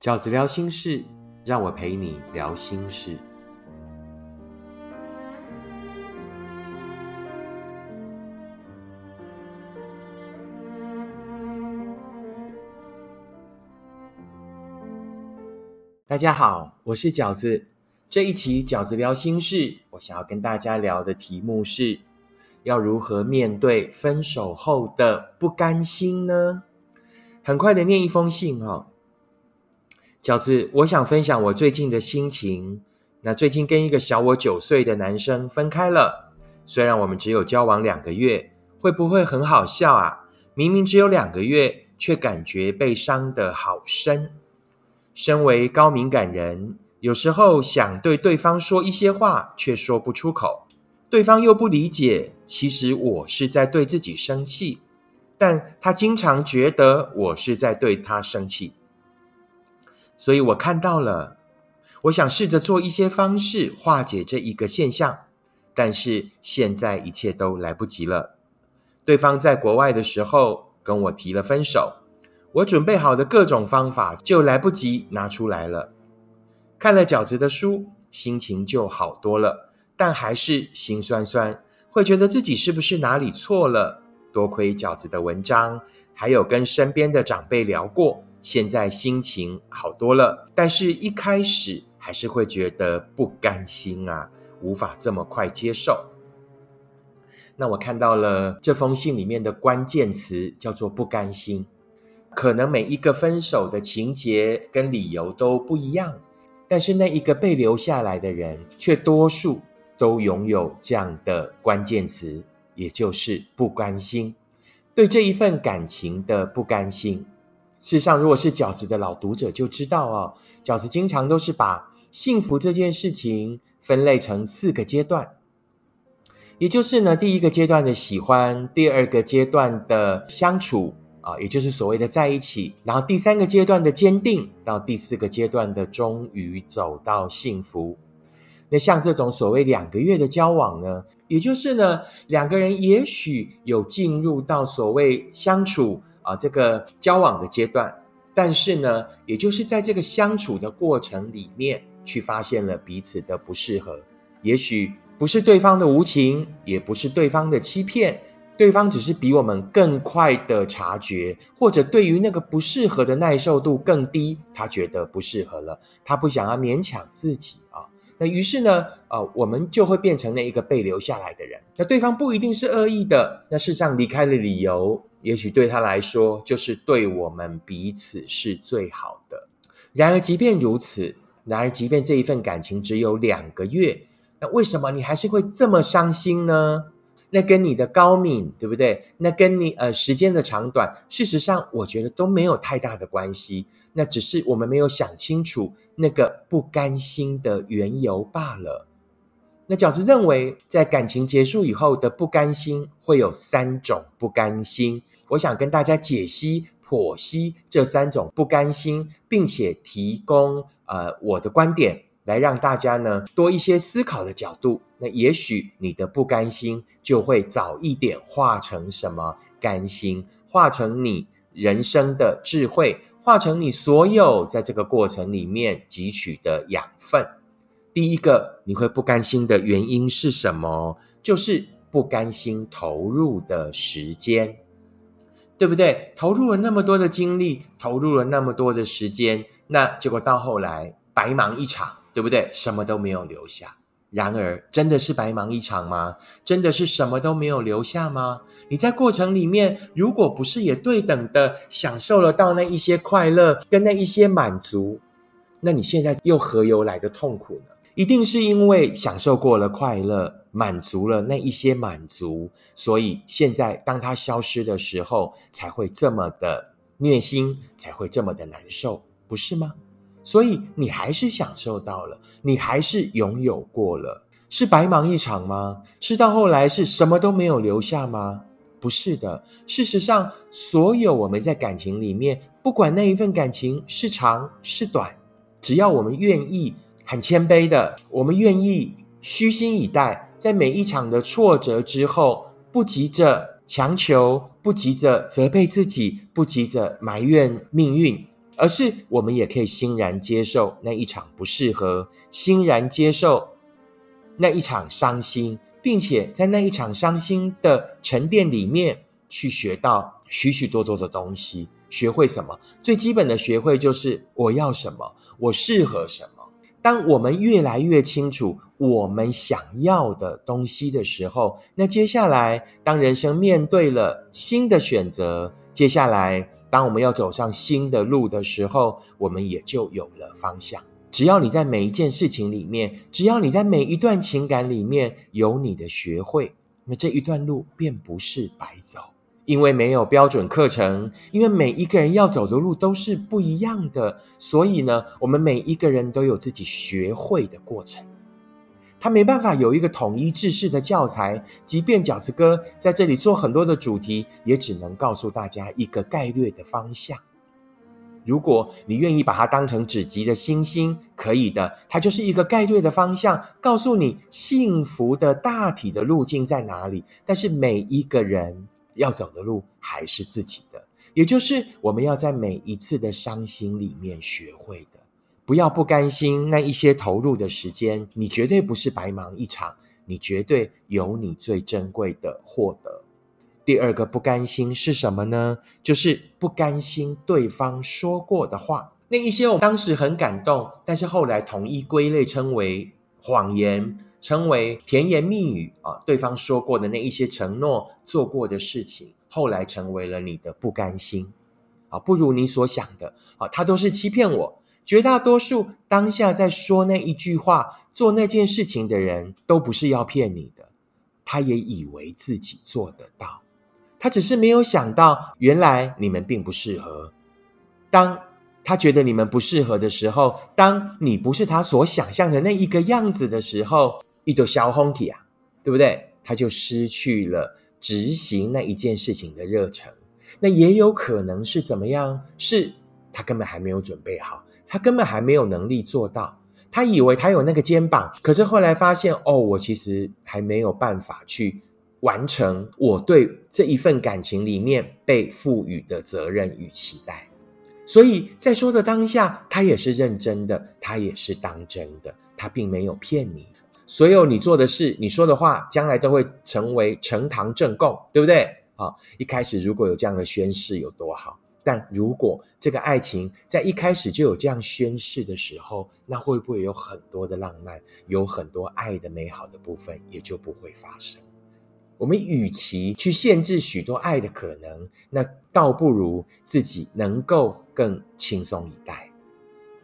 饺子聊心事，让我陪你聊心事。大家好，我是饺子。这一期饺子聊心事，我想要跟大家聊的题目是：要如何面对分手后的不甘心呢？很快的念一封信哦。饺子，我想分享我最近的心情。那最近跟一个小我九岁的男生分开了，虽然我们只有交往两个月，会不会很好笑啊？明明只有两个月，却感觉被伤得好深。身为高敏感人，有时候想对对方说一些话，却说不出口，对方又不理解。其实我是在对自己生气，但他经常觉得我是在对他生气。所以我看到了，我想试着做一些方式化解这一个现象，但是现在一切都来不及了。对方在国外的时候跟我提了分手。我准备好的各种方法就来不及拿出来了。看了饺子的书，心情就好多了，但还是心酸酸，会觉得自己是不是哪里错了？多亏饺子的文章，还有跟身边的长辈聊过，现在心情好多了。但是一开始还是会觉得不甘心啊，无法这么快接受。那我看到了这封信里面的关键词叫做不甘心。可能每一个分手的情节跟理由都不一样，但是那一个被留下来的人，却多数都拥有这样的关键词，也就是不甘心，对这一份感情的不甘心。事实上，如果是饺子的老读者就知道哦，饺子经常都是把幸福这件事情分类成四个阶段，也就是呢，第一个阶段的喜欢，第二个阶段的相处。啊，也就是所谓的在一起，然后第三个阶段的坚定，到第四个阶段的终于走到幸福。那像这种所谓两个月的交往呢，也就是呢两个人也许有进入到所谓相处啊这个交往的阶段，但是呢，也就是在这个相处的过程里面，去发现了彼此的不适合，也许不是对方的无情，也不是对方的欺骗。对方只是比我们更快的察觉，或者对于那个不适合的耐受度更低，他觉得不适合了，他不想要勉强自己啊。那于是呢，呃，我们就会变成那一个被留下来的人。那对方不一定是恶意的，那事实上离开的理由，也许对他来说就是对我们彼此是最好的。然而，即便如此，然而即便这一份感情只有两个月，那为什么你还是会这么伤心呢？那跟你的高敏对不对？那跟你呃时间的长短，事实上我觉得都没有太大的关系。那只是我们没有想清楚那个不甘心的缘由罢了。那饺子认为，在感情结束以后的不甘心会有三种不甘心。我想跟大家解析、剖析这三种不甘心，并且提供呃我的观点。来让大家呢多一些思考的角度，那也许你的不甘心就会早一点化成什么甘心，化成你人生的智慧，化成你所有在这个过程里面汲取的养分。第一个你会不甘心的原因是什么？就是不甘心投入的时间，对不对？投入了那么多的精力，投入了那么多的时间，那结果到后来白忙一场。对不对？什么都没有留下。然而，真的是白忙一场吗？真的是什么都没有留下吗？你在过程里面，如果不是也对等的享受了到那一些快乐跟那一些满足，那你现在又何由来的痛苦呢？一定是因为享受过了快乐，满足了那一些满足，所以现在当它消失的时候，才会这么的虐心，才会这么的难受，不是吗？所以你还是享受到了，你还是拥有过了，是白忙一场吗？是到后来是什么都没有留下吗？不是的。事实上，所有我们在感情里面，不管那一份感情是长是短，只要我们愿意很谦卑的，我们愿意虚心以待，在每一场的挫折之后，不急着强求，不急着责备自己，不急着埋怨命运。而是我们也可以欣然接受那一场不适合，欣然接受那一场伤心，并且在那一场伤心的沉淀里面去学到许许多多的东西。学会什么？最基本的学会就是我要什么，我适合什么。当我们越来越清楚我们想要的东西的时候，那接下来当人生面对了新的选择，接下来当我们要走上新的路的时候，我们也就有了方向。只要你在每一件事情里面，只要你在每一段情感里面有你的学会，那这一段路便不是白走。因为没有标准课程，因为每一个人要走的路都是不一样的，所以呢，我们每一个人都有自己学会的过程。他没办法有一个统一制式的教材，即便饺子哥在这里做很多的主题，也只能告诉大家一个概略的方向。如果你愿意把它当成指级的星星，可以的，它就是一个概略的方向，告诉你幸福的大体的路径在哪里。但是每一个人。要走的路还是自己的，也就是我们要在每一次的伤心里面学会的，不要不甘心。那一些投入的时间，你绝对不是白忙一场，你绝对有你最珍贵的获得。第二个不甘心是什么呢？就是不甘心对方说过的话，那一些我当时很感动，但是后来统一归类称为谎言。成为甜言蜜语啊，对方说过的那一些承诺，做过的事情，后来成为了你的不甘心啊，不如你所想的啊，他都是欺骗我。绝大多数当下在说那一句话、做那件事情的人，都不是要骗你的，他也以为自己做得到，他只是没有想到，原来你们并不适合。当他觉得你们不适合的时候，当你不是他所想象的那一个样子的时候。一朵小红体啊，对不对？他就失去了执行那一件事情的热忱。那也有可能是怎么样？是他根本还没有准备好，他根本还没有能力做到。他以为他有那个肩膀，可是后来发现，哦，我其实还没有办法去完成我对这一份感情里面被赋予的责任与期待。所以在说的当下，他也是认真的，他也是当真的，他并没有骗你。所有你做的事、你说的话，将来都会成为呈堂证供，对不对？好，一开始如果有这样的宣誓有多好，但如果这个爱情在一开始就有这样宣誓的时候，那会不会有很多的浪漫，有很多爱的美好的部分也就不会发生？我们与其去限制许多爱的可能，那倒不如自己能够更轻松以待。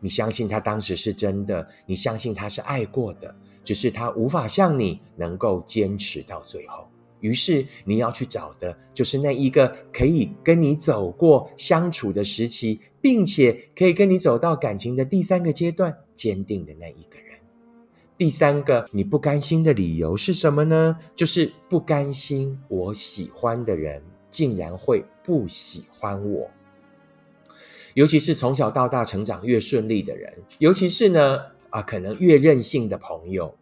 你相信他当时是真的，你相信他是爱过的。只是他无法像你能够坚持到最后，于是你要去找的就是那一个可以跟你走过相处的时期，并且可以跟你走到感情的第三个阶段，坚定的那一个人。第三个你不甘心的理由是什么呢？就是不甘心我喜欢的人竟然会不喜欢我，尤其是从小到大成长越顺利的人，尤其是呢。啊，可能越任性的朋友，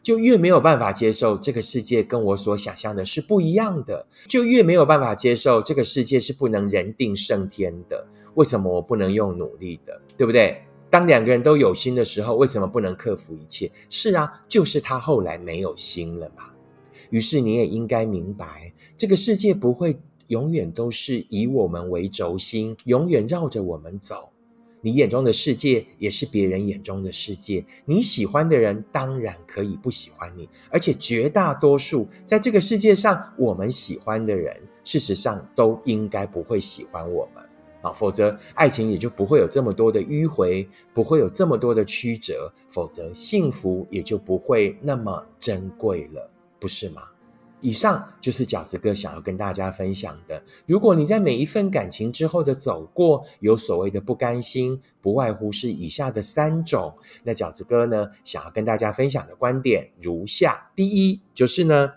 就越没有办法接受这个世界跟我所想象的是不一样的，就越没有办法接受这个世界是不能人定胜天的。为什么我不能用努力的，对不对？当两个人都有心的时候，为什么不能克服一切？是啊，就是他后来没有心了嘛。于是你也应该明白，这个世界不会永远都是以我们为轴心，永远绕着我们走。你眼中的世界也是别人眼中的世界。你喜欢的人当然可以不喜欢你，而且绝大多数在这个世界上，我们喜欢的人，事实上都应该不会喜欢我们啊，否则爱情也就不会有这么多的迂回，不会有这么多的曲折，否则幸福也就不会那么珍贵了，不是吗？以上就是饺子哥想要跟大家分享的。如果你在每一份感情之后的走过，有所谓的不甘心，不外乎是以下的三种。那饺子哥呢，想要跟大家分享的观点如下：第一，就是呢，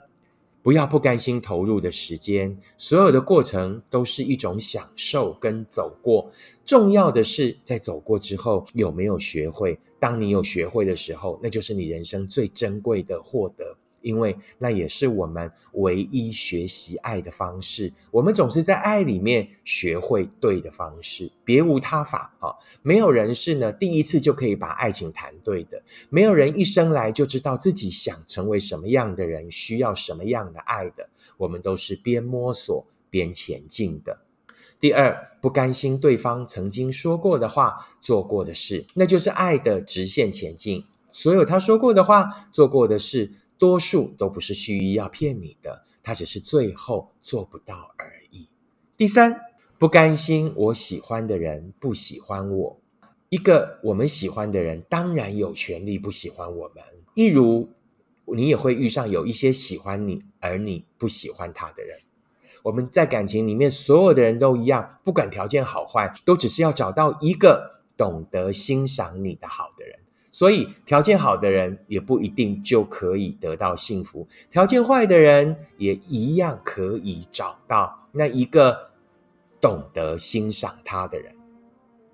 不要不甘心投入的时间，所有的过程都是一种享受跟走过。重要的是在走过之后有没有学会。当你有学会的时候，那就是你人生最珍贵的获得。因为那也是我们唯一学习爱的方式。我们总是在爱里面学会对的方式，别无他法啊！没有人是呢第一次就可以把爱情谈对的，没有人一生来就知道自己想成为什么样的人，需要什么样的爱的。我们都是边摸索边前进的。第二，不甘心对方曾经说过的话、做过的事，那就是爱的直线前进。所有他说过的话、做过的事。多数都不是蓄意要骗你的，他只是最后做不到而已。第三，不甘心我喜欢的人不喜欢我，一个我们喜欢的人当然有权利不喜欢我们。一如你也会遇上有一些喜欢你而你不喜欢他的人。我们在感情里面，所有的人都一样，不管条件好坏，都只是要找到一个懂得欣赏你的好的人。所以，条件好的人也不一定就可以得到幸福，条件坏的人也一样可以找到那一个懂得欣赏他的人。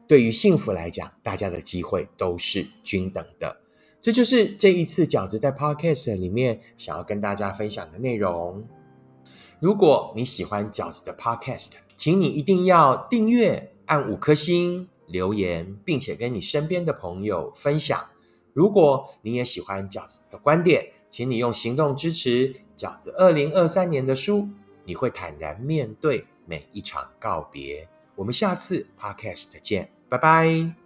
对于幸福来讲，大家的机会都是均等的。这就是这一次饺子在 Podcast 里面想要跟大家分享的内容。如果你喜欢饺子的 Podcast，请你一定要订阅、按五颗星。留言，并且跟你身边的朋友分享。如果你也喜欢饺子的观点，请你用行动支持饺子二零二三年的书。你会坦然面对每一场告别。我们下次 Podcast 再见，拜拜。